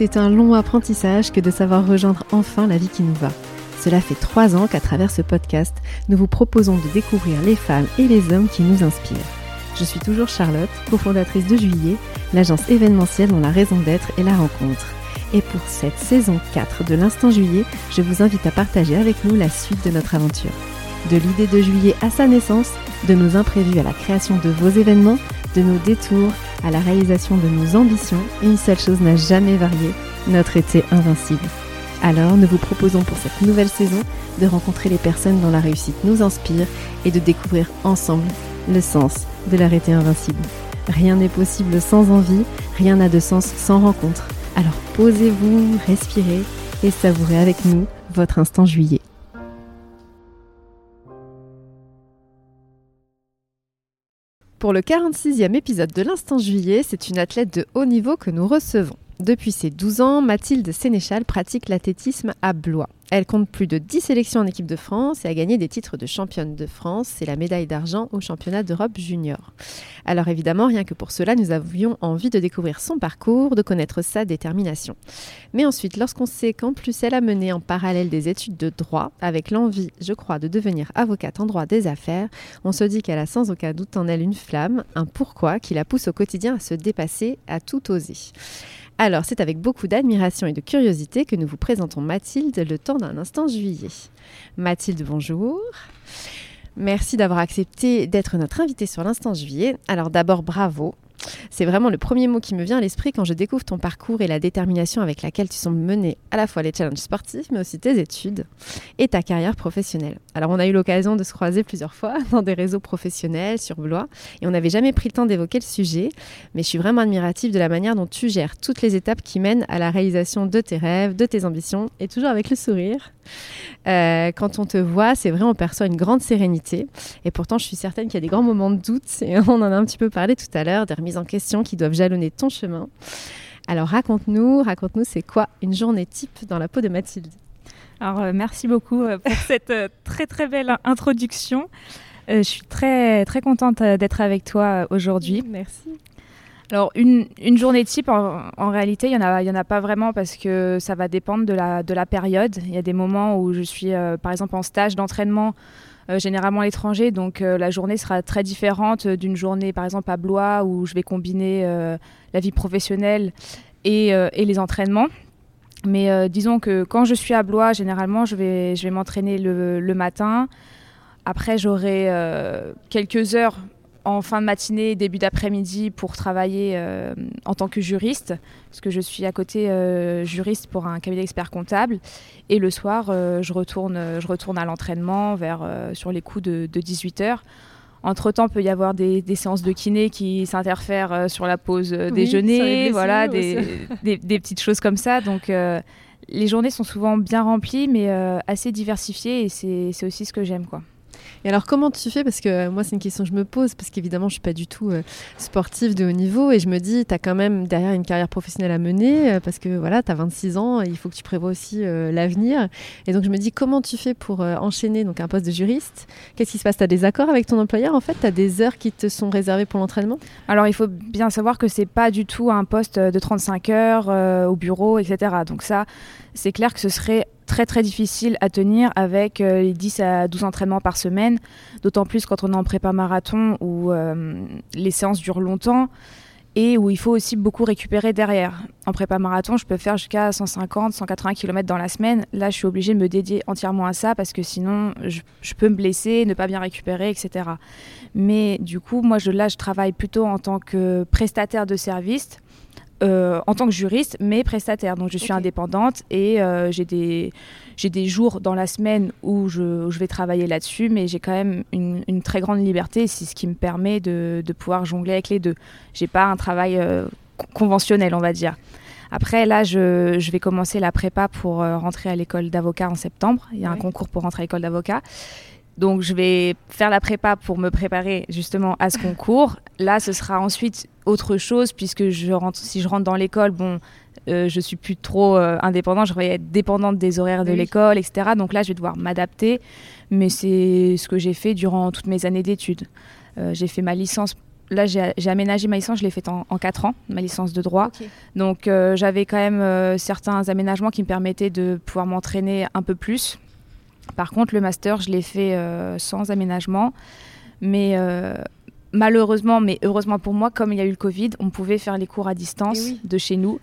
c'est un long apprentissage que de savoir rejoindre enfin la vie qui nous va. Cela fait trois ans qu'à travers ce podcast, nous vous proposons de découvrir les femmes et les hommes qui nous inspirent. Je suis toujours Charlotte, cofondatrice de Juillet, l'agence événementielle dont la raison d'être est la rencontre. Et pour cette saison 4 de l'Instant Juillet, je vous invite à partager avec nous la suite de notre aventure. De l'idée de Juillet à sa naissance, de nos imprévus à la création de vos événements, de nos détours à la réalisation de nos ambitions, une seule chose n'a jamais varié, notre été invincible. Alors, nous vous proposons pour cette nouvelle saison de rencontrer les personnes dont la réussite nous inspire et de découvrir ensemble le sens de l'arrêté invincible. Rien n'est possible sans envie, rien n'a de sens sans rencontre. Alors posez-vous, respirez et savourez avec nous votre instant juillet. Pour le 46e épisode de l'Instant Juillet, c'est une athlète de haut niveau que nous recevons. Depuis ses 12 ans, Mathilde Sénéchal pratique l'athlétisme à Blois. Elle compte plus de 10 sélections en équipe de France et a gagné des titres de championne de France et la médaille d'argent au championnat d'Europe junior. Alors évidemment, rien que pour cela, nous avions envie de découvrir son parcours, de connaître sa détermination. Mais ensuite, lorsqu'on sait qu'en plus elle a mené en parallèle des études de droit, avec l'envie, je crois, de devenir avocate en droit des affaires, on se dit qu'elle a sans aucun doute en elle une flamme, un pourquoi qui la pousse au quotidien à se dépasser, à tout oser. Alors, c'est avec beaucoup d'admiration et de curiosité que nous vous présentons Mathilde le temps d'un instant juillet. Mathilde, bonjour. Merci d'avoir accepté d'être notre invitée sur l'instant juillet. Alors d'abord, bravo. C'est vraiment le premier mot qui me vient à l'esprit quand je découvre ton parcours et la détermination avec laquelle tu sembles mener à la fois les challenges sportifs, mais aussi tes études et ta carrière professionnelle. Alors, on a eu l'occasion de se croiser plusieurs fois dans des réseaux professionnels sur Blois et on n'avait jamais pris le temps d'évoquer le sujet, mais je suis vraiment admirative de la manière dont tu gères toutes les étapes qui mènent à la réalisation de tes rêves, de tes ambitions et toujours avec le sourire. Euh, quand on te voit, c'est vrai, on perçoit une grande sérénité. Et pourtant, je suis certaine qu'il y a des grands moments de doute. Et on en a un petit peu parlé tout à l'heure, des en question qui doivent jalonner ton chemin. Alors raconte-nous, raconte-nous, c'est quoi une journée type dans la peau de Mathilde? Alors euh, merci beaucoup euh, pour cette très très belle introduction. je suis très très contente d'être avec toi aujourd'hui. Merci. Alors, une, journée type, en, réalité, il n'y en, a, y en a pas vraiment parce que ça va dépendre de la, de la période. Il y a des moments où je suis, euh, par exemple, en stage d'entraînement, euh, généralement à l'étranger, donc euh, la journée sera très différente d'une journée, par exemple, à Blois, où je vais combiner la vie professionnelle et, les entraînements. Mais disons que quand je suis à Blois, généralement, je vais, je vais m'entraîner le, matin. Après, j'aurai quelques heures en fin de matinée, début d'après-midi pour travailler euh, en tant que juriste, parce que je suis à côté euh, juriste pour un cabinet d'experts comptable. Et le soir, euh, je, retourne, je retourne à l'entraînement vers sur les coups de, 18 h Entre-temps, peut y avoir des, séances de kiné qui s'interfèrent sur la pause déjeuner, voilà, des, des, petites choses comme ça. Donc, les journées sont souvent bien remplies, mais assez diversifiées, et c'est aussi ce que j'aime, quoi. Et alors, comment tu fais? Parce que euh, moi, c'est une question que je me pose, parce qu'évidemment, je suis pas du tout euh, sportive de haut niveau, et je me dis, tu as quand même derrière une carrière professionnelle à mener, euh, parce que voilà, tu as 26 ans, il faut que tu prévois aussi l'avenir. Et donc, je me dis, comment tu fais pour enchaîner donc, un poste de juriste? Qu'est-ce qui se passe? Tu as des accords avec ton employeur, en fait? Tu as des heures qui te sont réservées pour l'entraînement? Alors, il faut bien savoir que c'est pas du tout un poste de 35 heures au bureau, etc. Donc ça, c'est clair que ce serait très très difficile à tenir avec euh, les 10 à 12 entraînements par semaine, d'autant plus quand on est en prépa marathon où euh, les séances durent longtemps et où il faut aussi beaucoup récupérer derrière. En prépa marathon, je peux faire jusqu'à 150, 180 km dans la semaine. Là, je suis obligée de me dédier entièrement à ça parce que sinon, je, peux me blesser, ne pas bien récupérer, etc. Mais du coup, moi, je, là, je travaille plutôt en tant que prestataire de service euh, en tant que juriste, mais prestataire. Donc je suis indépendante et euh, j'ai des, des jours dans la semaine où je, vais travailler là-dessus, mais j'ai quand même une, très grande liberté. C'est ce qui me permet de, pouvoir jongler avec les deux. J'ai pas un travail euh, conventionnel, on va dire. Après, là, je, je, vais commencer la prépa pour rentrer à l'école d'avocat en septembre. Il y a un concours pour rentrer à l'école d'avocat. Donc, je vais faire la prépa pour me préparer justement à ce concours. Là, ce sera ensuite autre chose puisque je rentre, si je rentre dans l'école, bon, euh, je suis plus trop euh, indépendante, je vais être dépendante des horaires de l'école, etc. Donc là, je vais devoir m'adapter, mais c'est ce que j'ai fait durant toutes mes années d'études. Euh, j'ai fait ma licence là, j'ai aménagé ma licence, je l'ai faite en, en 4 ans, ma licence de droit. Donc, euh, j'avais quand même euh, certains aménagements qui me permettaient de pouvoir m'entraîner un peu plus. Par contre, le master, je l'ai fait euh, sans aménagement. Mais malheureusement, mais heureusement pour moi, comme il y a eu le Covid, on pouvait faire les cours à distance Eh de chez nous.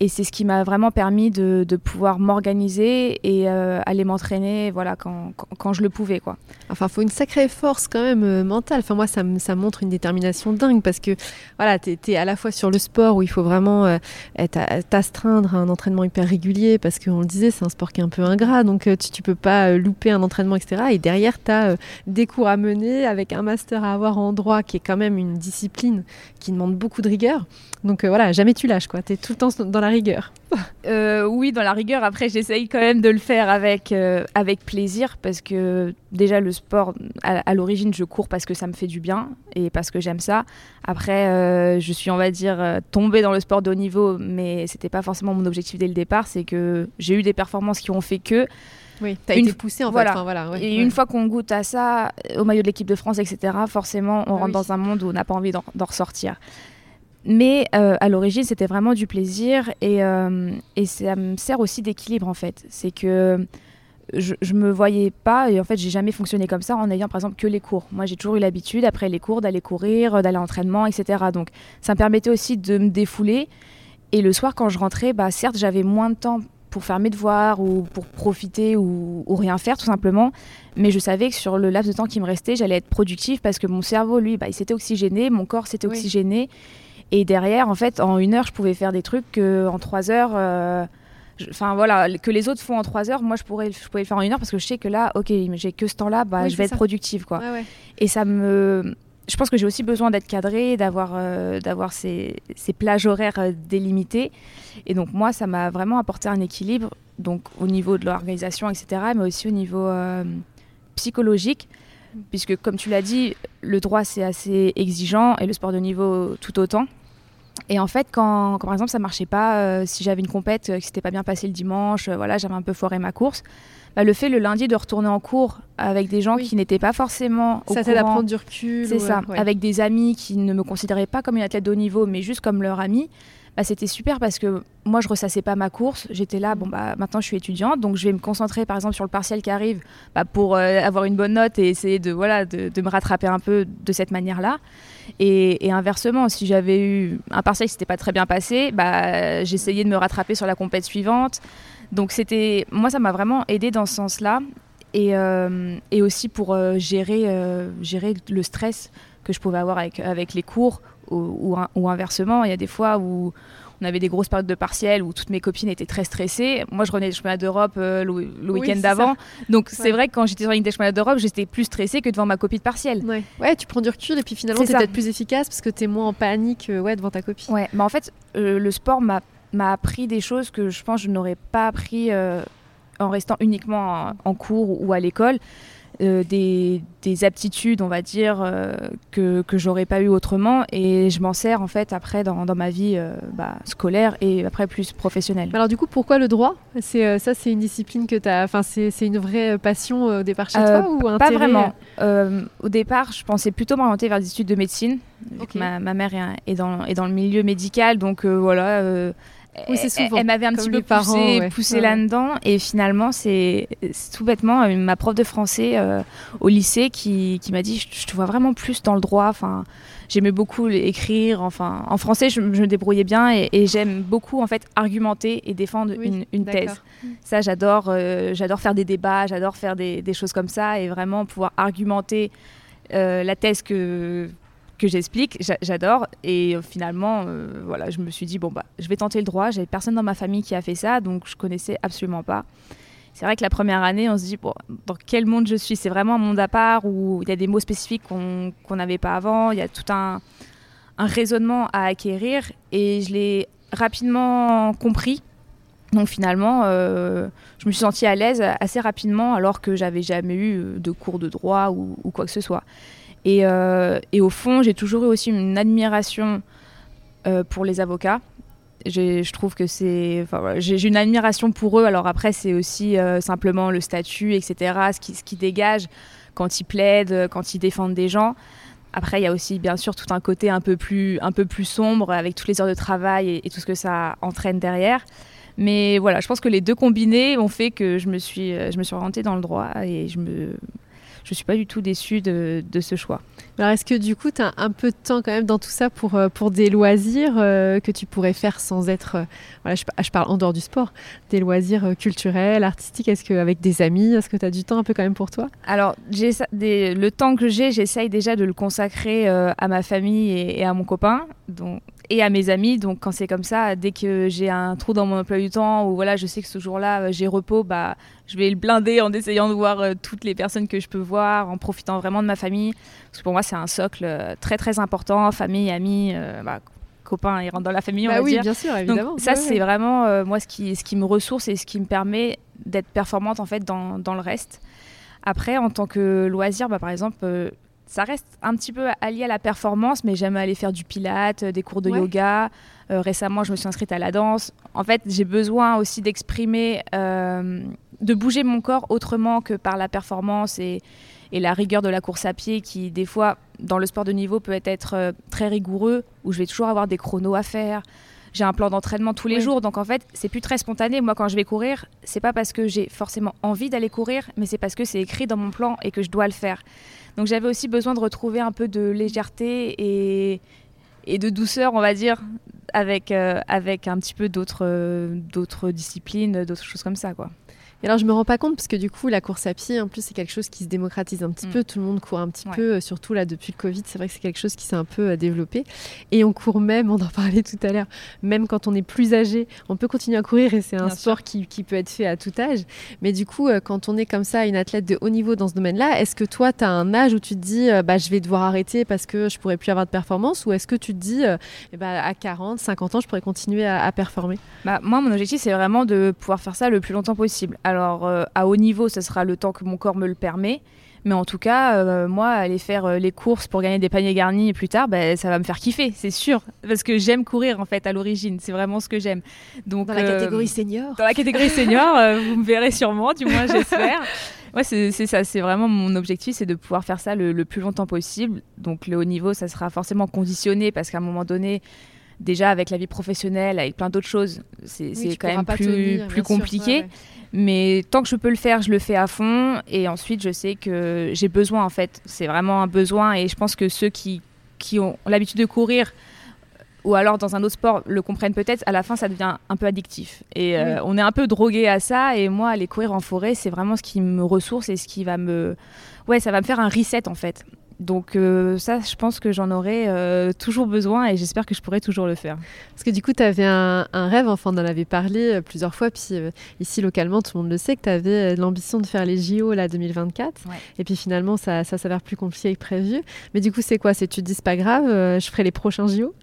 Et c'est ce qui m'a vraiment permis de, pouvoir m'organiser et euh, aller m'entraîner voilà, quand, quand, je le pouvais. Quoi. Enfin, il faut une sacrée force quand même euh, mentale. Enfin, moi, ça, ça montre une détermination dingue parce que voilà, tu es, à la fois sur le sport où il faut vraiment euh, t'astreindre à un entraînement hyper régulier parce qu'on le disait, c'est un sport qui est un peu ingrat. Donc, tu, tu peux pas louper un entraînement, etc. Et derrière, tu as des cours à mener avec un master à avoir en droit qui est quand même une discipline qui demande beaucoup de rigueur. Donc, voilà, jamais tu lâches. Tu es tout le temps dans la rigueur. Euh, oui, dans la rigueur. Après, j'essaye quand même de le faire avec, euh, avec plaisir parce que déjà, le sport, à, à l'origine, je cours parce que ça me fait du bien et parce que j'aime ça. Après, euh, je suis, on va dire, tombée dans le sport de haut niveau, mais c'était pas forcément mon objectif dès le départ. C'est que j'ai eu des performances qui ont fait que. Oui, tu as été poussée en voilà. fait. Enfin, voilà, ouais, et ouais. une fois qu'on goûte à ça, au maillot de l'équipe de France, etc., forcément, on Ah rentre oui. dans un monde où on n'a pas envie d'en d'en ressortir. Mais euh, à l'origine, c'était vraiment du plaisir et, euh, et ça me sert aussi d'équilibre en fait. C'est que je, je me voyais pas et en fait, j'ai jamais fonctionné comme ça en ayant par exemple que les cours. Moi, j'ai toujours eu l'habitude après les cours d'aller courir, d'aller à l'entraînement, etc. Donc, ça me permettait aussi de me défouler. Et le soir, quand je rentrais, bah, certes, j'avais moins de temps pour faire mes devoirs ou pour profiter ou, ou, rien faire tout simplement. Mais je savais que sur le laps de temps qui me restait, j'allais être productive parce que mon cerveau, lui, bah, il s'était oxygéné, mon corps s'était Oui. oxygéné. Et derrière, en fait, en une heure, je pouvais faire des trucs que en trois heures. euh, Enfin voilà, que les autres font en trois heures, moi je pourrais, je pouvais le faire en une heure parce que je sais que là, ok, j'ai que ce temps-là, bah, Oui, je vais être productive quoi. Ouais. Et ça me, je pense que j'ai aussi besoin d'être cadrée, d'avoir, euh, d'avoir ces, ces plages horaires euh, délimitées. Et donc moi, ça m'a vraiment apporté un équilibre, donc au niveau de l'organisation, etc., mais aussi au niveau euh, psychologique, puisque comme tu l'as dit, le droit c'est assez exigeant et le sport de niveau tout autant. Et en fait, quand, quand par exemple ça marchait pas, euh, si j'avais une compète euh, qui s'était pas bien passé le dimanche, euh, voilà, j'avais un peu foiré ma course, bah, le fait le lundi de retourner en cours avec des gens Oui. qui n'étaient pas forcément au Ça t'aide à prendre du recul. c'est ça, ouais. avec des amis qui ne me considéraient pas comme une athlète de haut niveau, mais juste comme leur amie. Bah, c'était super parce que moi je ressassais pas ma course, j'étais là, bah maintenant je suis étudiante, donc je vais me concentrer par exemple sur le partiel qui arrive bah, pour euh, avoir une bonne note et essayer de me rattraper un peu de cette manière-là. Et, inversement, si j'avais eu un partiel qui s'était pas très bien passé, bah j'essayais de me rattraper sur la compète suivante. Donc c'était, moi ça m'a vraiment aidé dans ce sens-là et, euh, et aussi pour euh, gérer gérer le stress que je pouvais avoir avec avec les cours ou, ou, in- ou inversement. Il y a des fois où on avait des grosses périodes de partiel où toutes mes copines étaient très stressées. Moi, je revenais des championnats d'Europe euh, le, le Oui, week-end d'avant. Donc, c'est vrai que quand j'étais sur la ligne des championnats d'Europe, j'étais plus stressée que devant ma copie de partiel. Ouais. ouais, tu prends du recul et puis finalement, C'est peut-être plus efficace parce que t'es moins en panique euh, ouais, devant ta copie. Ouais, mais en fait, euh, le sport m'a m'a appris des choses que je pense que je n'aurais pas appris euh, en restant uniquement en, en cours ou à l'école. Euh, des, des aptitudes, on va dire, euh, que, que j'aurais pas eu autrement. Et je m'en sers en fait après dans, dans ma vie euh, bah, scolaire et après plus professionnelle. Alors du coup, pourquoi le droit? C'est ça, c'est une discipline que t'as. Enfin, c'est une vraie passion au départ chez toi ou Pas intérêt, vraiment. Au départ, je pensais plutôt m'orienter vers des études de médecine. vu Ok. que Ma, ma mère est, est dans, est dans le milieu médical, donc voilà. Oui, elle- souvent, Elle, m'avait un comme petit peu parents, poussé, ouais. poussé Ouais, là-dedans. Et finalement, c'est tout bêtement euh, ma prof de français euh, au lycée qui, qui m'a dit je, je te vois vraiment plus dans le droit. Enfin, j'aimais beaucoup écrire. Enfin, en français, je, je me débrouillais bien et, et j'aime beaucoup en fait argumenter et défendre Oui, une, thèse. Ça, j'adore. euh, j'adore faire des débats, j'adore faire des, des choses comme ça et vraiment pouvoir argumenter euh, la thèse que que j'explique, j'a- j'adore. Et finalement, euh, voilà, je me suis dit bon bah, je vais tenter le droit. J'avais personne dans ma famille qui a fait ça, donc je connaissais absolument pas. C'est vrai que la première année, on se dit bon, dans quel monde je suis? C'est vraiment un monde à part où il y a des mots spécifiques qu'on n'avait pas avant. Il y a tout un un raisonnement à acquérir et je l'ai rapidement compris. Donc finalement, euh, je me suis sentie à l'aise assez rapidement alors que j'avais jamais eu de cours de droit ou quoi que ce soit. Et, euh, et au fond, j'ai toujours eu aussi une admiration euh, pour les avocats. Je trouve que c'est, j'ai une admiration pour eux. Alors après, c'est aussi euh, simplement le statut, etc., ce qui, ce dégage quand ils plaident, quand ils défendent des gens. Après, il y a aussi bien sûr tout un côté un peu plus, sombre avec toutes les heures de travail et, tout ce que ça entraîne derrière. Mais voilà, je pense que les deux combinés ont fait que je me suis, je me suis orientée dans le droit et je me, je suis pas du tout déçue de, de ce choix. Alors est-ce que du coup tu as un peu de temps quand même dans tout ça pour, euh, pour des loisirs euh, que tu pourrais faire sans être, euh, voilà, je, je, parle en dehors du sport, des loisirs culturels, artistiques, est-ce qu'avec des amis, est-ce que tu as du temps un peu quand même pour toi? Alors des, le temps que j'ai, j'essaye déjà de le consacrer à ma famille et, et, à mon copain. Donc et à mes amis. Donc quand c'est comme ça, dès que j'ai un trou dans mon emploi du temps ou voilà, je sais que ce jour-là euh, j'ai repos, bah je vais le blinder en essayant de voir euh, toutes les personnes que je peux voir, en profitant vraiment de ma famille. Parce que pour moi c'est un socle euh, très très important, famille, amis. Bah, copains, ils rentrent dans la famille, on bah va oui, bien sûr, évidemment. Donc, ça, c'est vraiment moi ce qui, ce qui me ressource et ce qui me permet d'être performante en fait dans, dans, le reste. Après, en tant que loisir, bah, par exemple, ça reste un petit peu allié à la performance, mais j'aime aller faire du pilate, des cours de yoga. Euh, récemment, je me suis inscrite à la danse. En fait, j'ai besoin aussi d'exprimer, euh, de bouger mon corps autrement que par la performance et, et, la rigueur de la course à pied, qui des fois, dans le sport de niveau, peut être euh, très rigoureux, où je vais toujours avoir des chronos à faire j'ai un plan d'entraînement tous les jours. Donc en fait, c'est plus très spontané. Moi, quand je vais courir, c'est pas parce que j'ai forcément envie d'aller courir, mais c'est parce que c'est écrit dans mon plan et que je dois le faire. Donc j'avais aussi besoin de retrouver un peu de légèreté et, et de douceur, on va dire, avec, euh, avec un petit peu d'autres d'autres disciplines, d'autres choses comme ça, quoi. Et alors, je me rends pas compte parce que du coup, la course à pied, en plus, c'est quelque chose qui se démocratise un petit mm. peu. Tout le monde court un petit peu, euh, surtout là depuis le Covid. C'est vrai que c'est quelque chose qui s'est un peu euh, développé. Et on court même, on en parlait tout à l'heure, même quand on est plus âgé, on peut continuer à courir et c'est un sport qui, qui, peut être fait à tout âge. Mais du coup, euh, quand on est comme ça, une athlète de haut niveau dans ce domaine-là, est-ce que toi, tu as un âge où tu te dis, bah, je vais devoir arrêter parce que je pourrais plus avoir de performance Ou est-ce que tu te dis, eh bah, à 40, 50 ans, je pourrais continuer à, à performer? Bah, Moi, mon objectif, c'est vraiment de pouvoir faire ça le plus longtemps possible. Alors, euh, à haut niveau, ce sera le temps que mon corps me le permet. Mais en tout cas, euh, moi, aller faire euh, les courses pour gagner des paniers garnis plus tard, bah, ça va me faire kiffer, c'est sûr. Parce que j'aime courir, en fait, à l'origine. C'est vraiment ce que j'aime. Donc, dans la catégorie senior Dans la catégorie senior, vous me verrez sûrement, du moins, j'espère. Ouais, c'est ça, c'est vraiment mon objectif, c'est de pouvoir faire ça le, le, plus longtemps possible. Donc le haut niveau, ça sera forcément conditionné parce qu'à un moment donné, déjà avec la vie professionnelle, avec plein d'autres choses, c'est quand même plus, plus compliqué. Mais tant que je peux le faire, je le fais à fond. Et ensuite, je sais que j'ai besoin, en fait. C'est vraiment un besoin. Et je pense que ceux qui, qui ont l'habitude de courir, ou alors dans un autre sport, le comprennent peut-être, à la fin, ça devient un peu addictif. Et euh, on est un peu drogué à ça. Et moi, aller courir en forêt, c'est vraiment ce qui me ressource et ce qui va me. Ouais, ça va me faire un reset, en fait. Donc euh, ça, je pense que j'en aurai euh, toujours besoin et j'espère que je pourrai toujours le faire. Parce que du coup, tu avais un, rêve, enfin on en avait parlé euh, plusieurs fois, puis ici localement, tout le monde le sait, que tu avais l'ambition de faire les JO là 2024. Et puis finalement, ça, ça s'avère plus compliqué que prévu. Mais du coup, c'est quoi? C'est tu te dis, c'est pas grave, je ferai les prochains JO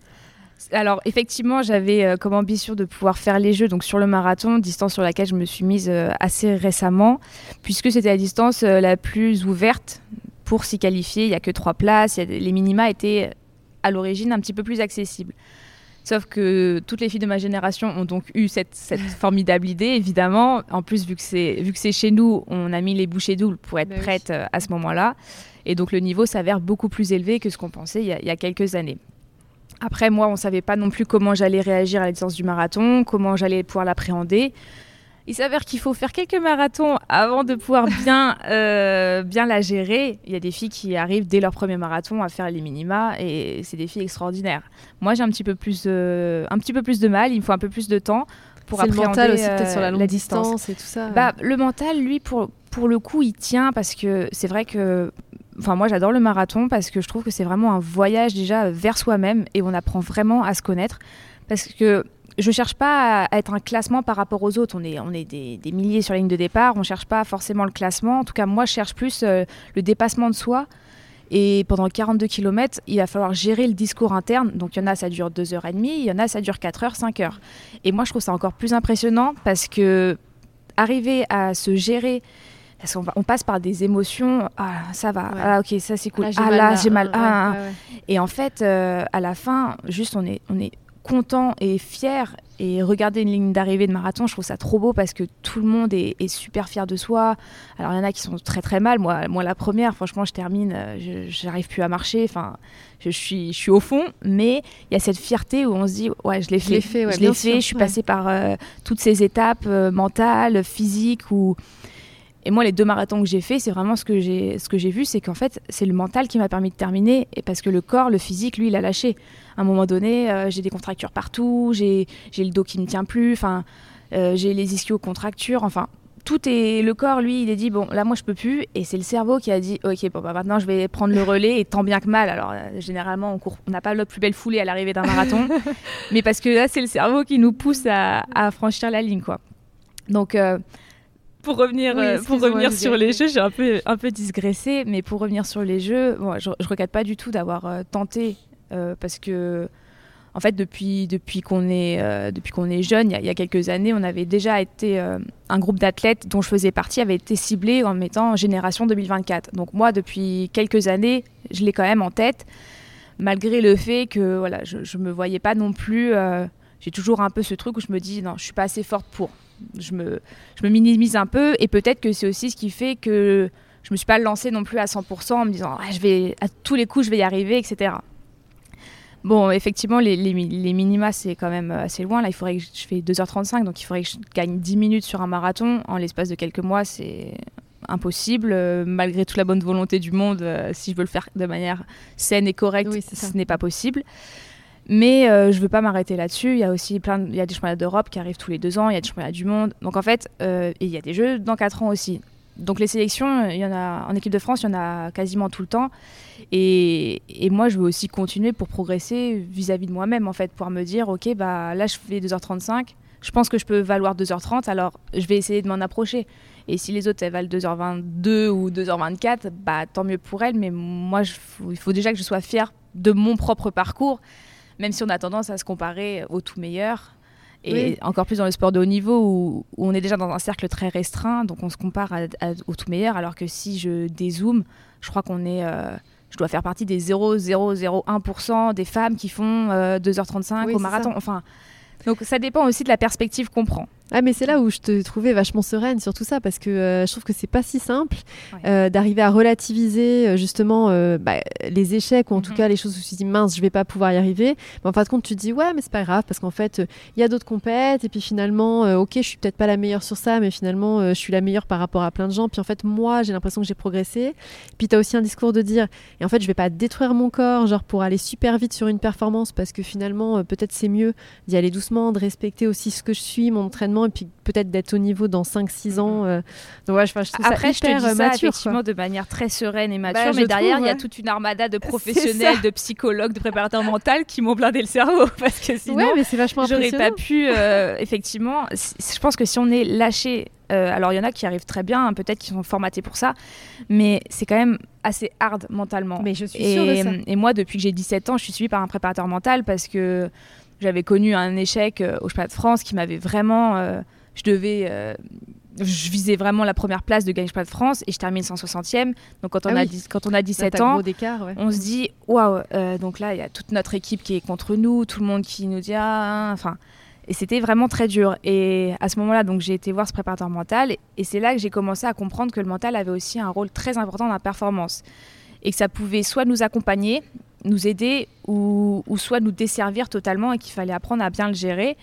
alors effectivement, j'avais comme ambition de pouvoir faire les Jeux donc sur le marathon, distance sur laquelle je me suis mise assez récemment, puisque c'était la distance la plus ouverte pour s'y qualifier, il n'y a que trois places. les minima étaient à l'origine un petit peu plus accessibles. Sauf que toutes les filles de ma génération ont donc eu cette, formidable idée, évidemment. En plus, vu que c'est chez nous, on a mis les bouchées doubles pour être ben prête euh, à ce moment-là. Et donc le niveau s'avère beaucoup plus élevé que ce qu'on pensait il y, a, il y, a, quelques années. Après, moi, on ne savait pas non plus comment j'allais réagir à la distance du marathon, comment j'allais pouvoir l'appréhender. Il s'avère qu'il faut faire quelques marathons avant de pouvoir bien, euh, bien la gérer. Il y a des filles qui arrivent dès leur premier marathon à faire les minima et c'est des filles extraordinaires. Moi, j'ai un petit peu plus, un petit peu plus de mal. Il me faut un peu plus de temps pour appréhender le mental aussi peut-être sur la longue distance. et tout ça. Bah, le mental, lui, pour pour le coup, il tient parce que c'est vrai que Enfin, moi, j'adore le marathon parce que je trouve que c'est vraiment un voyage déjà vers soi-même et on apprend vraiment à se connaître. Parce que je cherche pas à être un classement par rapport aux autres. On est, on est des, milliers sur la ligne de départ. On cherche pas forcément le classement. En tout cas, moi, je cherche plus euh, le dépassement de soi. Et pendant 42 km, il va falloir gérer le discours interne. Donc, il y en a, ça dure 2h30. Il y en a, ça dure 4h, 5h. Et moi, je trouve ça encore plus impressionnant parce que arriver à se gérer parce qu'on on passe par des émotions. Ah, ça va. Ah, ok, ça c'est cool. ah, là, j'ai mal. Ah, ah, et en fait, euh, à la fin, juste, on est, on est content et fier. Et regarder une ligne d'arrivée de marathon, je trouve ça trop beau parce que tout le monde est, super fier de soi. Alors il y en a qui sont très très mal. Moi, moi la première, franchement, je termine, euh, je n'arrive plus à marcher. Enfin, je suis, je suis au fond. Mais il y a cette fierté où on se dit, ouais, je l'ai fait. fait je l'ai fait. je suis passée par euh, toutes ces étapes euh, mentales, physiques ou et moi, les deux marathons que j'ai fait, c'est vraiment ce que j'ai, ce que j'ai vu, c'est qu'en fait, c'est le mental qui m'a permis de terminer, et parce que le corps, le physique, lui, il a lâché. À un moment donné, euh, j'ai des contractures partout, j'ai, le dos qui ne tient plus, enfin, euh, j'ai les ischio-contractures, enfin, tout est le corps, lui, il est dit bon, là, moi, je peux plus, et c'est le cerveau qui a dit ok, bon, bah, maintenant, je vais prendre le relais, et tant bien que mal. Alors, euh, généralement, on on n'a pas la plus belle foulée à l'arrivée d'un marathon, mais parce que là, c'est le cerveau qui nous pousse à, à franchir la ligne, quoi. Donc pour revenir, euh, pour revenir sur les jeux, j'ai un peu, un peu digressé, mais pour revenir sur les jeux, je, ne regrette pas du tout d'avoir euh, tenté euh, parce que, en fait, depuis, depuis qu'on est, depuis qu'on est jeune, il y, a quelques années, on avait déjà été un groupe d'athlètes dont je faisais partie avait été ciblé en mettant Génération 2024. Donc moi, depuis quelques années, je l'ai quand même en tête, malgré le fait que voilà, je, ne me voyais pas non plus. j'ai toujours un peu ce truc où je me dis non, je suis pas assez forte pour je me, je me minimise un peu et peut-être que c'est aussi ce qui fait que je me suis pas lancée non plus à 100% en me disant je vais à tous les coups je vais y arriver etc. Bon, effectivement, les, les, minima, c'est quand même assez loin. Là, il faudrait que je, fais 2h35, donc il faudrait que je gagne 10 minutes sur un marathon. En l'espace de quelques mois, c'est impossible. Euh, malgré toute la bonne volonté du monde, euh, si je veux le faire de manière saine et correcte, ce n'est pas possible. Mais euh, je veux pas m'arrêter là-dessus. Il y a aussi plein, il y a des championnats d'Europe qui arrivent tous les deux ans. Il y a des championnats du monde. Donc en fait, euh, il y a des jeux dans quatre ans aussi. Donc les sélections, il y en a en équipe de France, il y en a quasiment tout le temps. Et, et moi, je veux aussi continuer pour progresser vis-à-vis de moi-même, en fait, pour me dire, ok, bah là, je fais 2h35. Je pense que je peux valoir 2h30, alors je vais essayer de m'en approcher. Et si les autres elles valent 2h22 ou 2h24, bah tant mieux pour elles. Mais moi, il faut déjà que je sois fière de mon propre parcours même si on a tendance à se comparer au tout meilleur. Et encore plus dans le sport de haut niveau où, on est déjà dans un cercle très restreint, donc on se compare au tout meilleur, alors que si je dézoome, je crois qu'on est... Euh, je dois faire partie des 0,001% des femmes qui font 2h35 euh, au marathon. Enfin, donc ça dépend aussi de la perspective qu'on prend. Ah mais c'est là où je te trouvais vachement sereine sur tout ça parce que euh, je trouve que c'est pas si simple euh, d'arriver à relativiser euh, justement bah, les échecs ou en tout mhm. cas les choses où tu te dis mince je vais pas pouvoir y arriver. Mais en fin de compte tu te dis ouais mais c'est pas grave parce qu'en fait il y a d'autres compètes et puis finalement ok je suis peut-être pas la meilleure sur ça mais finalement je suis la meilleure par rapport à plein de gens puis en fait moi j'ai l'impression que j'ai progressé. Puis tu as aussi un discours de dire et en fait je vais pas détruire mon corps genre pour aller super vite sur une performance parce que finalement peut-être c'est mieux d'y aller doucement, de respecter aussi ce que je suis, mon entraînement et puis peut-être d'être au niveau dans 5-6 ans. Euh. Donc ouais, je, trouve Après, ça hyper je te dis ça, mature, effectivement de manière très sereine et mature, bah, mais derrière il y a toute une armada de professionnels, de psychologues, de préparateurs mentaux qui m'ont blindé le cerveau parce que sinon ouais, mais c'est vachement j'aurais pas pu euh, effectivement. Je pense que si on est lâché euh, alors il y en a qui arrivent très bien, hein, peut-être qui sont formatés pour ça, mais c'est quand même assez hard mentalement. Mais je suis et, sûre de ça. Et moi, depuis que j'ai 17 ans, je suis suivie par un préparateur mental parce que j'avais connu un échec au championnat de France qui m'avait vraiment je devais euh, je visais vraiment la première place de Gagner de France et je termine 160e. Donc quand on, ah a, quand on a 17 ans, on se dit waouh, euh, donc là il y a toute notre équipe qui est contre nous, tout le monde qui nous dit ah, enfin. Et c'était vraiment très dur. Et à ce moment-là, donc j'ai été voir ce préparateur mental et c'est là que j'ai commencé à comprendre que le mental avait aussi un rôle très important dans la performance et que ça pouvait soit nous accompagner, nous aider ou, soit nous desservir totalement et qu'il fallait apprendre à bien le gérer.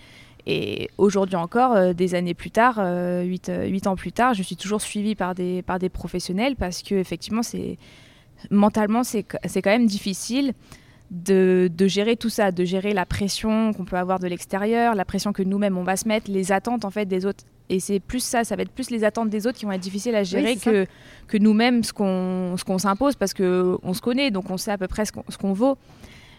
Et aujourd'hui encore, euh, des années plus tard, 8, euh, euh, ans plus tard, je suis toujours suivie par des, par des professionnels parce que effectivement, c'est mentalement, c'est quand même difficile. De, de, gérer tout ça, de gérer la pression qu'on peut avoir de l'extérieur, la pression que nous-mêmes on va se mettre, les attentes en fait des autres. Et c'est plus ça, ça va être plus les attentes des autres qui vont être difficiles à gérer que, que nous-mêmes ce qu'on qu'on s'impose parce qu'on se connaît, donc on sait à peu près ce qu'on vaut.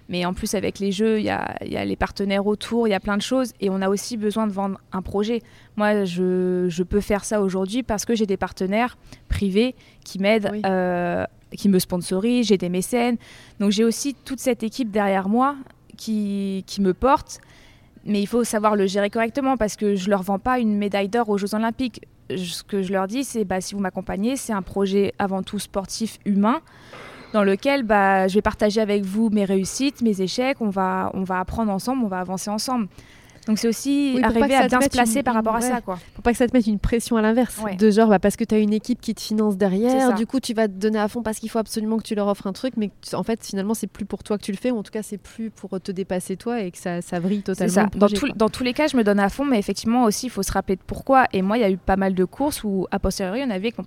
Mais en plus, avec les jeux, il y a, les partenaires autour, il y a plein de choses. Et on a aussi besoin de vendre un projet. Moi, je, peux faire ça aujourd'hui parce que j'ai des partenaires privés qui m'aident, euh, qui me sponsorisent, j'ai des mécènes. Donc j'ai aussi toute cette équipe derrière moi qui, qui me porte. Mais il faut savoir le gérer correctement parce que je leur vends pas une médaille d'or aux Jeux Olympiques. Ce que je leur dis, c'est bah, si vous m'accompagnez, c'est un projet avant tout sportif humain dans lequel bah, je vais partager avec vous mes réussites, mes échecs, on va, on va apprendre ensemble, on va avancer ensemble. Donc c'est aussi arriver à bien se placer par rapport à ça. Quoi. Pour pas que ça te mette une pression à l'inverse. De genre, bah, parce que tu as une équipe qui te finance derrière, du coup tu vas te donner à fond parce qu'il faut absolument que tu leur offres un truc, mais en fait finalement c'est plus pour toi que tu le fais, ou en tout cas c'est plus pour te dépasser toi et que ça, ça vrille totalement. Ça. dans, dans, tous les cas, je me donne à fond, mais effectivement aussi il faut se rappeler de pourquoi. Et moi il y a eu pas mal de courses où a posteriori on avait avec mon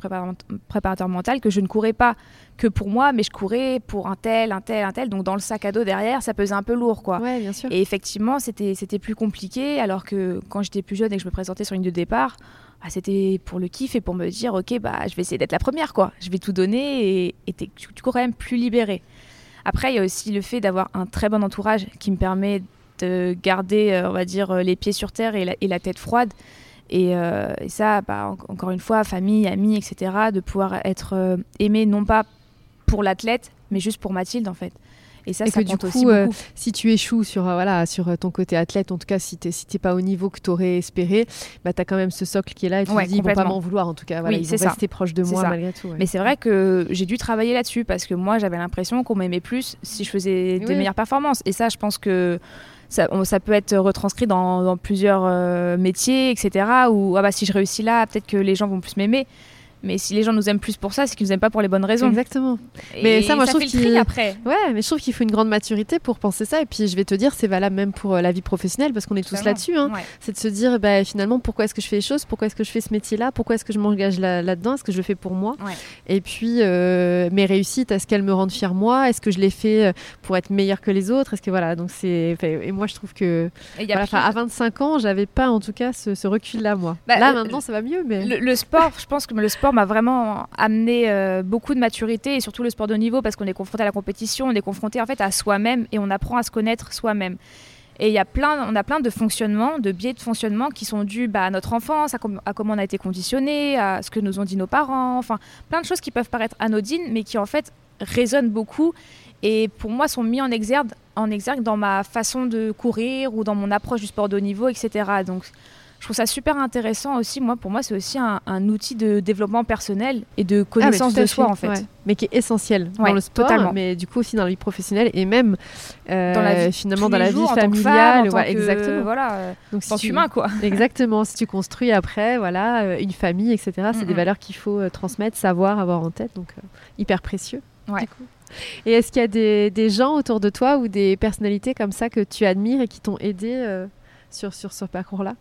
préparateur mental que je ne courais pas que pour moi, mais je courais pour un tel, un tel, un tel. Donc dans le sac à dos derrière, ça pesait un peu lourd, quoi. Ouais, bien sûr. Et effectivement, c'était c'était plus compliqué. Alors que quand j'étais plus jeune et que je me présentais sur une de départ, bah, c'était pour le kiff et pour me dire, ok, bah je vais essayer d'être la première, quoi. Je vais tout donner et, tu, cours quand même plus libéré. Après, il y a aussi le fait d'avoir un très bon entourage qui me permet de garder, euh, on va dire, les pieds sur terre et la, tête froide. Et, euh, ça, bah, encore une fois, famille, amis, etc., de pouvoir être euh, aimé non pas pour l'athlète, mais juste pour Mathilde en fait. Et ça, ça que compte du coup, euh, si tu échoues sur, euh, voilà, sur euh, ton côté athlète, en tout cas, si tu n'es si pas au niveau que tu aurais espéré, bah, tu as quand même ce socle qui est là et tu te dis, ils vont pas m'en vouloir en tout cas. Voilà, oui, ils vont rester proches de moi malgré tout. Mais c'est vrai que j'ai dû travailler là-dessus parce que moi, j'avais l'impression qu'on m'aimait plus si je faisais des meilleures performances. Et ça, je pense que ça, ça peut être retranscrit dans, dans plusieurs métiers, etc. Ou ah bah, si je réussis là, peut-être que les gens vont plus m'aimer. Mais si les gens nous aiment plus pour ça, c'est qu'ils nous aiment pas pour les bonnes raisons. Exactement. mais ça, moi, je trouve qu'il après. Ouais, mais je trouve qu'il faut une grande maturité pour penser ça. Et puis, je vais te dire, c'est valable même pour euh, la vie professionnelle parce qu'on est tous là-dessus. Hein. C'est de se dire, bah, finalement, pourquoi est-ce que je fais les choses? Pourquoi est-ce que je fais ce métier-là? Pourquoi est-ce que je m'engage là-dedans? Est-ce que je le fais pour moi? Et puis, euh, mes réussites, est-ce qu'elles me rendent fière moi? Est-ce que je les fais euh, pour être meilleure que les autres? Est-ce que voilà Donc c'est. Et moi, je trouve que à 25 ans, j'avais pas en tout cas ce, recul-là, moi. Bah, là, maintenant, ça va mieux. Mais le sport, je pense que le sport m'a vraiment amené euh, beaucoup de maturité et surtout le sport de niveau parce qu'on est confronté à la compétition, on est confronté en fait à soi-même et on apprend à se connaître soi-même. Et il y a plein, on a plein de fonctionnements, de biais de fonctionnement qui sont dus bah, à notre enfance, à, à, comment on a été conditionné, à ce que nous ont dit nos parents, enfin plein de choses qui peuvent paraître anodines mais qui en fait résonnent beaucoup et pour moi sont mis en exergue, en exergue dans ma façon de courir ou dans mon approche du sport de haut niveau, etc. Donc je trouve ça super intéressant aussi. Moi, pour moi, c'est aussi un, outil de développement personnel et de ah, connaissance de soi, en fait. Mais qui est essentiel dans le sport, totalement. mais du coup aussi dans la vie professionnelle et même euh, dans la vie, finalement dans la vie familiale. exactement. Voilà, euh, Donc, si tu, humain, quoi. exactement. Si tu construis après, voilà, euh, une famille, etc. C'est des valeurs qu'il faut transmettre, savoir, avoir en tête. Donc hyper précieux. Ouais. Et est-ce qu'il y a des, des, gens autour de toi ou des personnalités comme ça que tu admires et qui t'ont aidé sur, sur ce parcours-là?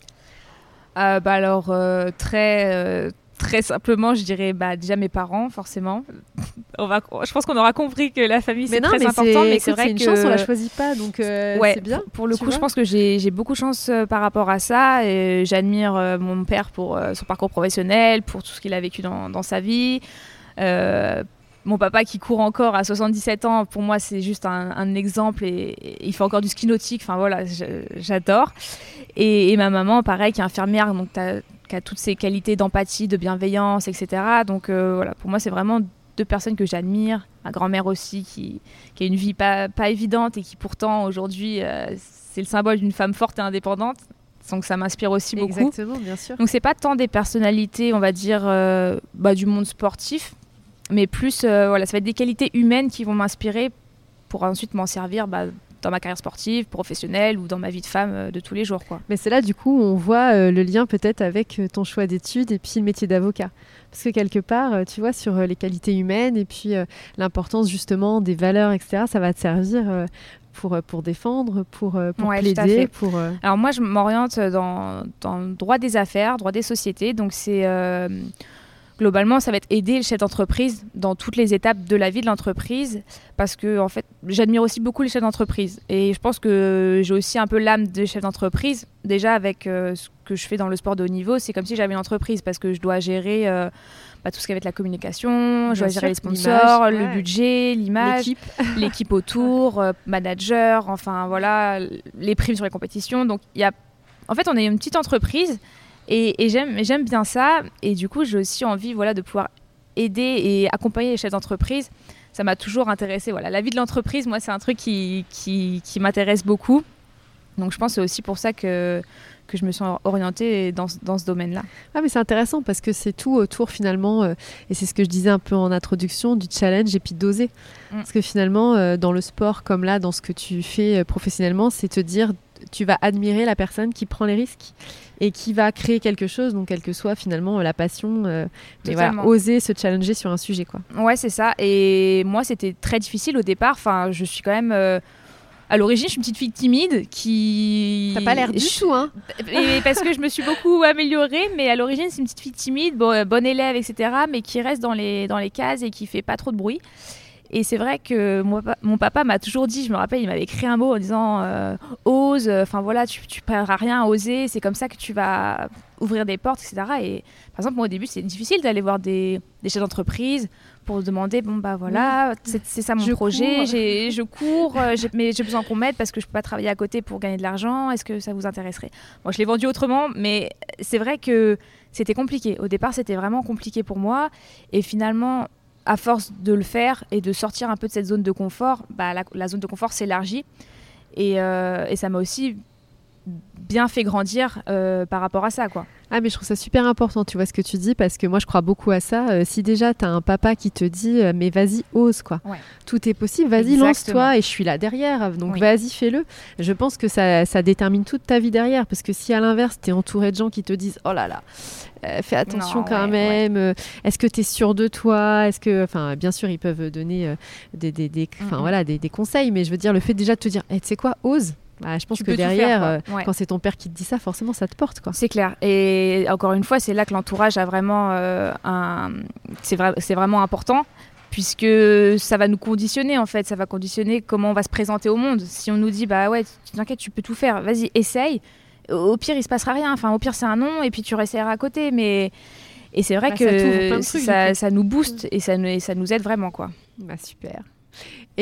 Euh, bah alors euh, très euh, très simplement, je dirais bah, déjà mes parents, forcément. on va, je pense qu'on aura compris que la famille c'est très important, mais c'est vrai une chance, on la choisit pas, donc ouais, c'est bien. Pour le coup, je pense que j'ai beaucoup de chance par rapport à ça. Et j'admire mon père pour son parcours professionnel, pour tout ce qu'il a vécu dans, dans sa vie mon papa qui court encore à 77 ans, pour moi, c'est juste un, exemple et, il fait encore du ski nautique. Enfin voilà, j'adore. Et, ma maman, pareil, qui est infirmière, donc qui a toutes ces qualités d'empathie, de bienveillance, etc. Donc euh, voilà, pour moi, c'est vraiment deux personnes que j'admire. Ma grand-mère aussi, qui, a une vie pas, pas évidente et qui pourtant aujourd'hui, euh, c'est le symbole d'une femme forte et indépendante. Donc ça m'inspire aussi beaucoup. Exactement, bien sûr. Donc c'est pas tant des personnalités, on va dire, euh, bah, du monde sportif, mais plus, euh, voilà, ça va être des qualités humaines qui vont m'inspirer pour ensuite m'en servir bah, dans ma carrière sportive, professionnelle ou dans ma vie de femme euh, de tous les jours. Quoi. Mais c'est là, du coup, on voit euh, le lien peut-être avec ton choix d'études et puis le métier d'avocat. Parce que quelque part, tu vois, sur les qualités humaines et puis l'importance justement des valeurs, etc., ça va te servir pour, pour défendre, pour, pour plaider. Pour, Alors moi, je m'oriente dans, dans le droit des affaires, droit des sociétés. Donc c'est globalement, ça va être aider le chef d'entreprise dans toutes les étapes de la vie de l'entreprise, parce que en fait, j'admire aussi beaucoup les chefs d'entreprise, et je pense que j'ai aussi un peu l'âme de chef d'entreprise. Déjà avec euh, ce que je fais dans le sport de haut niveau, c'est comme si j'avais une entreprise, parce que je dois gérer euh, bah, tout ce qui va être la communication, je dois gérer les sponsors, le budget, l'image, l'équipe autour, euh, manager, enfin voilà, les primes sur les compétitions. Donc il y a, en fait, on est une petite entreprise et, j'aime bien ça. Et du coup, j'ai aussi envie voilà, de pouvoir aider et accompagner les chefs d'entreprise. Ça m'a toujours intéressé. Voilà. La vie de l'entreprise, moi, c'est un truc qui, qui, qui m'intéresse beaucoup. Donc je pense que c'est aussi pour ça que, que je me suis orientée dans, dans ce domaine-là. Ah mais c'est intéressant parce que c'est tout autour finalement, euh, et c'est ce que je disais un peu en introduction, du challenge et puis d'oser. Mm. Parce que finalement, euh, dans le sport comme là, dans ce que tu fais euh, professionnellement, c'est te dire, tu vas admirer la personne qui prend les risques et qui va créer quelque chose, donc quelle que soit finalement la passion, mais voilà, oser se challenger sur un sujet quoi. Ouais c'est ça, et moi c'était très difficile au départ, enfin je suis quand même à l'origine, je suis une petite fille timide qui. T'as pas l'air du tout, hein et Parce que je me suis beaucoup améliorée, mais à l'origine, c'est une petite fille timide, bon, euh, bonne élève, etc., mais qui reste dans les, dans les cases et qui fait pas trop de bruit. Et c'est vrai que moi, mon papa m'a toujours dit, je me rappelle, il m'avait écrit un mot en disant euh, ose, enfin voilà, tu, tu perdras rien à oser, c'est comme ça que tu vas ouvrir des portes, etc. Et par exemple, moi au début, c'est difficile d'aller voir des, des chefs d'entreprise pour demander bon bah voilà c'est ça mon projet je cours euh, mais j'ai besoin qu'on m'aide parce que je peux pas travailler à côté pour gagner de l'argent est-ce que ça vous intéresserait? Moi je l'ai vendu autrement mais c'est vrai que c'était compliqué. Au départ c'était vraiment compliqué pour moi. Et finalement à force de le faire et de sortir un peu de cette zone de confort bah, la, zone de confort s'élargit. Et, euh, et ça m'a aussi bien fait grandir euh, par rapport à ça quoi. Ah, mais je trouve ça super important, tu vois ce que tu dis, parce que moi, je crois beaucoup à ça. Euh, si déjà, tu as un papa qui te dit, euh, mais vas-y, ose, quoi. Tout est possible, vas-y, lance-toi, et je suis là derrière, donc vas-y, fais-le. Je pense que ça, ça, détermine toute ta vie derrière, parce que si à l'inverse, tu es entouré de gens qui te disent, oh là là, fais attention quand même, est-ce que tu es sûr de toi? Est-ce que, enfin, bien sûr, ils peuvent donner des, des, des, voilà, des, conseils, mais je veux dire, le fait déjà de te dire, hey, tu sais quoi, ose, bah, je pense que derrière, euh, quand c'est ton père qui te dit ça, forcément, ça te porte. quoi. C'est clair. Et encore une fois, c'est là que l'entourage a vraiment euh, un. C'est vrai, vraiment important puisque ça va nous conditionner en fait, ça va conditionner comment on va se présenter au monde. Si on nous dit bah ouais, t'inquiète, tu peux tout faire, vas-y, essaye. Au pire, il se passera rien. Enfin, au pire, c'est un nom et puis tu réessayeras à côté. Mais et c'est vrai bah, que ça, ça, nous booste et ça, ça nous aide vraiment quoi. Bah super.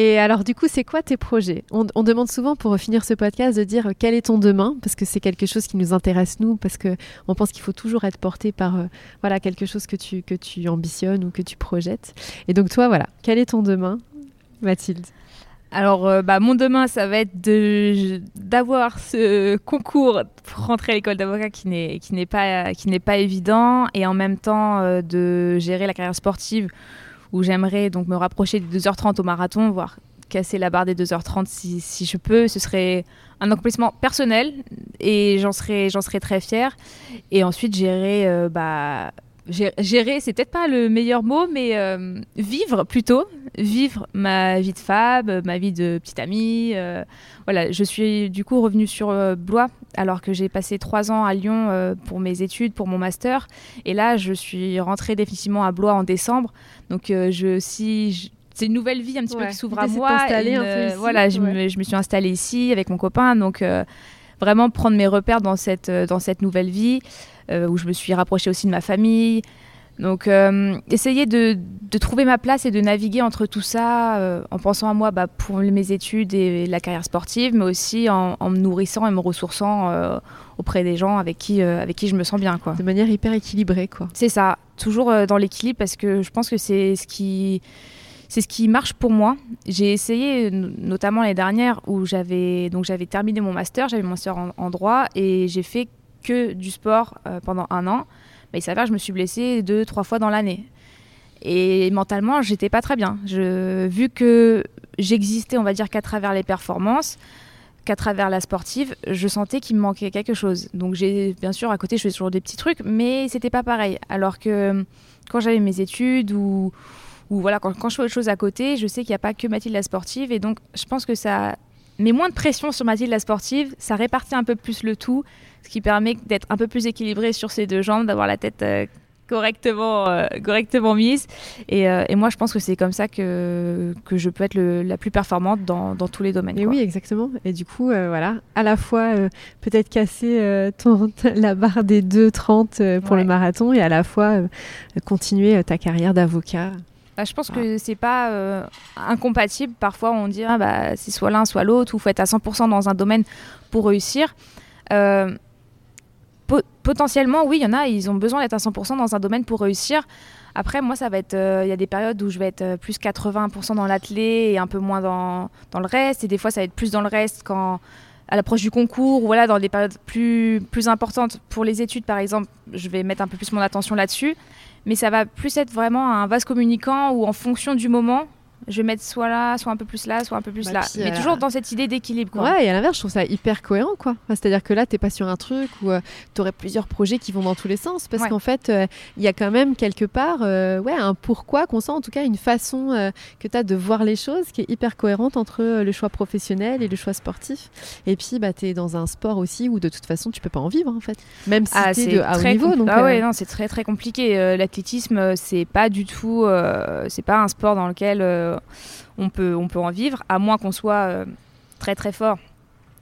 Et alors, du coup, c'est quoi tes projets? On, demande souvent pour finir ce podcast de dire quel est ton demain, parce que c'est quelque chose qui nous intéresse nous, parce que on pense qu'il faut toujours être porté par euh, voilà quelque chose que tu que tu ambitionnes ou que tu projettes. Et donc toi, voilà, quel est ton demain, Mathilde? Alors, euh, bah, mon demain, ça va être d'avoir ce concours pour rentrer à l'école d'avocat qui n'est pas qui pas évident, et en même temps euh, de gérer la carrière sportive où j'aimerais donc me rapprocher des 2h30 au marathon, voire casser la barre des 2h30 si, si je peux. Ce serait un accomplissement personnel et j'en serais, j'en serais très fière. Et ensuite, gérer, euh, bah, gérer, c'est peut-être pas le meilleur mot, mais euh, vivre plutôt. Vivre ma vie de femme, ma vie de petite amie. Euh, voilà, je suis du coup revenue sur Blois alors que j'ai passé trois ans à Lyon pour mes études, pour mon master. Et là, je suis rentrée définitivement à Blois en décembre. Donc, je, si c'est une nouvelle vie un petit peu qui s'ouvre à moi. voilà, je, me, je, me, suis installée ici avec mon copain, donc euh, vraiment prendre mes repères dans cette, euh, dans cette nouvelle vie euh, où je me suis rapprochée aussi de ma famille. Donc essayer de, de, trouver ma place et de naviguer entre tout ça en pensant à moi bah, pour mes études et, la carrière sportive, mais aussi en, en, me nourrissant et me ressourçant auprès des gens avec qui, avec qui je me sens bien. Quoi. De manière hyper équilibrée. quoi. C'est ça, toujours dans l'équilibre parce que je pense que c'est ce qui c'est ce qui marche pour moi. J'ai essayé, notamment l'année dernière, où j'avais donc j'avais terminé mon master, j'avais mon master en, droit et j'ai fait que du sport euh, pendant un an. Mais il s'avère que je me suis blessée deux, trois fois dans l'année. Et mentalement, j'étais pas très bien. Je, vu que j'existais, on va dire, qu'à travers les performances, qu'à travers la sportive, je sentais qu'il me manquait quelque chose. Donc j'ai, bien sûr, à côté, je faisais toujours des petits trucs, mais c'était pas pareil. Alors que quand j'avais mes études ou, voilà, quand, je fais autre chose à côté, je sais qu'il n'y a pas que Mathilde la sportive. Et donc, je pense que ça met moins de pression sur Mathilde la sportive. Ça répartit un peu plus le tout, ce qui permet d'être un peu plus équilibré sur ses deux jambes, d'avoir la tête euh, correctement, euh, correctement mise. Euh, et, moi, je pense que c'est comme ça que, que je peux être la plus performante dans, dans tous les domaines. Et oui, exactement. Et du coup, voilà, à la fois peut-être casser ton, la barre des 2,30 pour le marathon et à la fois continuer ta carrière d'avocat. Bah, je pense que c'est pas euh, incompatible. Parfois, on dit ah, bah, c'est soit l'un, soit l'autre, ou faut être à 100% dans un domaine pour réussir. Euh, potentiellement, oui, il y en a, ils ont besoin d'être à 100% dans un domaine pour réussir. Après, moi, ça va être. Euh, il y a des périodes où je vais être plus 80% dans l'athlé et un peu moins dans, dans, le reste. Et des fois, ça va être plus dans le reste quand à l'approche du concours, ou voilà, dans des périodes plus, plus importantes pour les études, par exemple, je vais mettre un peu plus mon attention là-dessus. Mais ça va plus être vraiment un vase communicant où, en fonction du moment, je vais mettre soit là, soit un peu plus là, soit un peu plus Bah, là. puis, Mais euh, toujours dans cette idée d'équilibre. quoi. Ouais, et à l'inverse, je trouve ça hyper cohérent, quoi. Enfin, C'est-à-dire que là, t'es pas sur un truc où tu aurais plusieurs projets qui vont dans tous les sens, parce Ouais. qu'en fait, euh, il y a quand même quelque part, euh, ouais, un pourquoi qu'on sent, en tout cas, une façon euh, que tu as de voir les choses qui est hyper cohérente entre euh, le choix professionnel et le choix sportif. Et puis, bah, tu es dans un sport aussi où, de toute façon, tu peux pas en vivre, en fait. Même si Ah, tu c'est de haut niveau. Donc, ah euh, ouais, non, c'est très très compliqué. Euh, L'athlétisme, euh, c'est pas du tout, euh, c'est pas un sport dans lequel euh, on peut on peut en vivre, à moins qu'on soit euh, très très fort.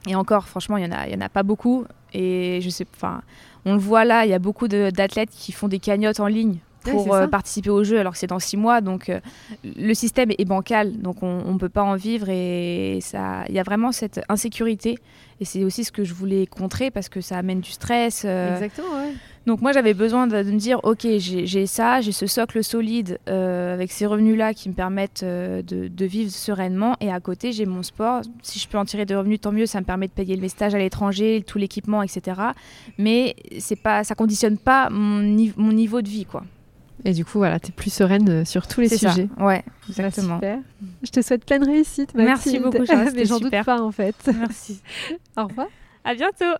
Et encore, franchement, il y en a, y en a pas beaucoup. Et je sais, enfin, on le voit là, il y a beaucoup d'athlètes qui font des cagnottes en ligne pour euh, participer au jeu, alors que c'est dans six mois. Donc euh, le système est bancal, donc on ne peut pas en vivre et ça, il y a vraiment cette insécurité. Et c'est aussi ce que je voulais contrer parce que ça amène du stress. euh, Exactement, ouais. Donc moi j'avais besoin de, de me dire ok j'ai ça, j'ai ce socle solide euh, avec ces revenus-là qui me permettent euh, de, de vivre sereinement et à côté j'ai mon sport. Si je peux en tirer des revenus tant mieux, ça me permet de payer mes stages à l'étranger, tout l'équipement etc. Mais c'est pas, ça conditionne pas mon, ni- mon niveau de vie quoi. Et du coup, voilà, tu es plus sereine euh, sur tous les C'est ça. sujets. Ouais, exactement. super. Je te souhaite pleine réussite. Merci Mathilde. beaucoup, Charles, Mais j'en doute pas, en fait. Merci. Au revoir. À bientôt.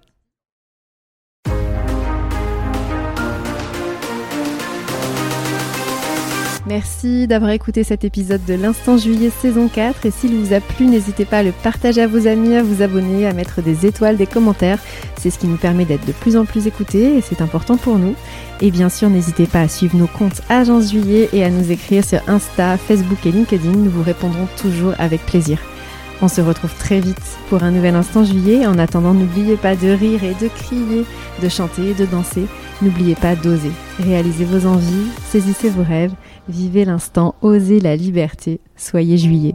Merci d'avoir écouté cet épisode de l'Instant Juillet saison 4 et s'il vous a plu, n'hésitez pas à le partager à vos amis, à vous abonner, à mettre des étoiles, des commentaires. C'est ce qui nous permet d'être de plus en plus écoutés et c'est important pour nous. Et bien sûr, n'hésitez pas à suivre nos comptes Agence Juillet et à nous écrire sur Insta, Facebook et LinkedIn. Nous vous répondrons toujours avec plaisir. On se retrouve très vite pour un nouvel Instant Juillet. En attendant, n'oubliez pas de rire et de crier, de chanter et de danser. N'oubliez pas d'oser. Réalisez vos envies, saisissez vos rêves, vivez l'instant, osez la liberté. Soyez juillet.